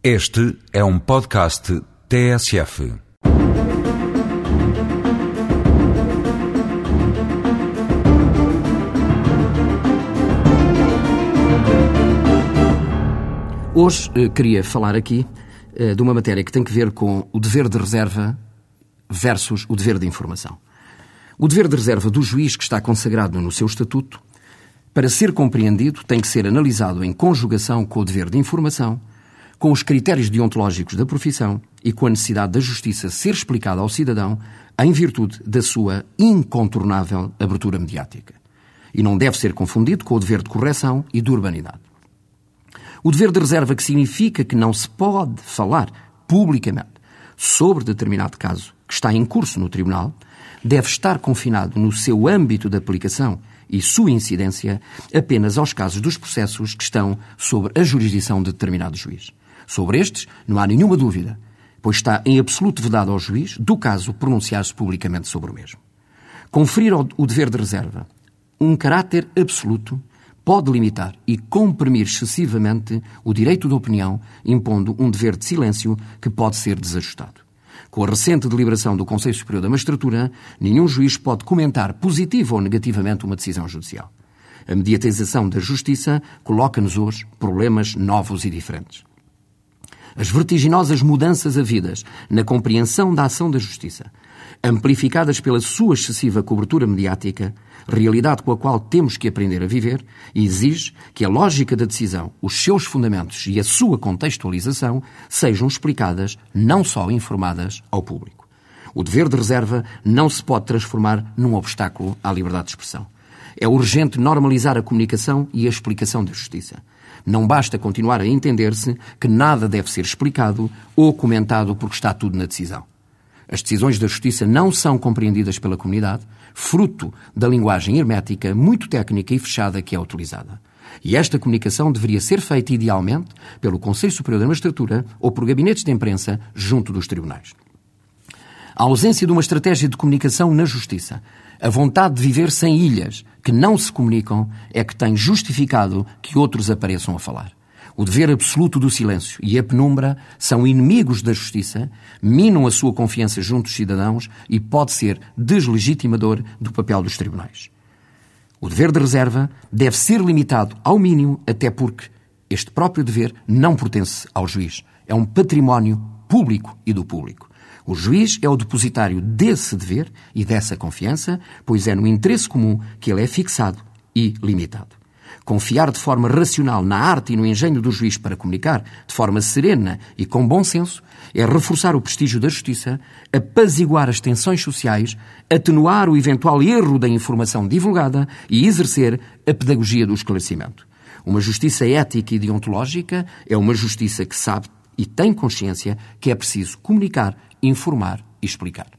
Este é um podcast TSF. Hoje eh, queria falar aqui eh, de uma matéria que tem que ver com o dever de reserva versus o dever de informação. O dever de reserva do juiz que está consagrado no seu estatuto, para ser compreendido, tem que ser analisado em conjugação com o dever de informação, com os critérios deontológicos da profissão e com a necessidade da justiça ser explicada ao cidadão em virtude da sua incontornável abertura mediática. E não deve ser confundido com o dever de correção e de urbanidade. O dever de reserva, que significa que não se pode falar publicamente sobre determinado caso que está em curso no Tribunal, deve estar confinado no seu âmbito de aplicação e sua incidência apenas aos casos dos processos que estão sob a jurisdição de determinado juiz. Sobre estes, não há nenhuma dúvida, pois está em absoluto vedado ao juiz, do caso, pronunciar-se publicamente sobre o mesmo. Conferir o dever de reserva um caráter absoluto pode limitar e comprimir excessivamente o direito de opinião, impondo um dever de silêncio que pode ser desajustado. Com a recente deliberação do Conselho Superior da Magistratura, nenhum juiz pode comentar positivo ou negativamente uma decisão judicial. A mediatização da justiça coloca-nos hoje problemas novos e diferentes. As vertiginosas mudanças havidas na compreensão da ação da justiça, amplificadas pela sua excessiva cobertura mediática, realidade com a qual temos que aprender a viver, exige que a lógica da decisão, os seus fundamentos e a sua contextualização sejam explicadas, não só informadas, ao público. O dever de reserva não se pode transformar num obstáculo à liberdade de expressão. É urgente normalizar a comunicação e a explicação da justiça. Não basta continuar a entender-se que nada deve ser explicado ou comentado porque está tudo na decisão. As decisões da Justiça não são compreendidas pela comunidade, fruto da linguagem hermética, muito técnica e fechada que é utilizada. E esta comunicação deveria ser feita, idealmente, pelo Conselho Superior da Magistratura ou por gabinetes de imprensa junto dos tribunais. A ausência de uma estratégia de comunicação na Justiça, a vontade de viver sem ilhas que não se comunicam, é que tem justificado que outros apareçam a falar. O dever absoluto do silêncio e a penumbra são inimigos da justiça, minam a sua confiança junto dos cidadãos e pode ser deslegitimador do papel dos tribunais. O dever de reserva deve ser limitado ao mínimo, até porque este próprio dever não pertence ao juiz. É um património público e do público. O juiz é o depositário desse dever e dessa confiança, pois é no interesse comum que ele é fixado e limitado. Confiar de forma racional na arte e no engenho do juiz para comunicar de forma serena e com bom senso é reforçar o prestígio da justiça, apaziguar as tensões sociais, atenuar o eventual erro da informação divulgada e exercer a pedagogia do esclarecimento. Uma justiça ética e deontológica é uma justiça que sabe e tem consciência que é preciso comunicar, informar e explicar.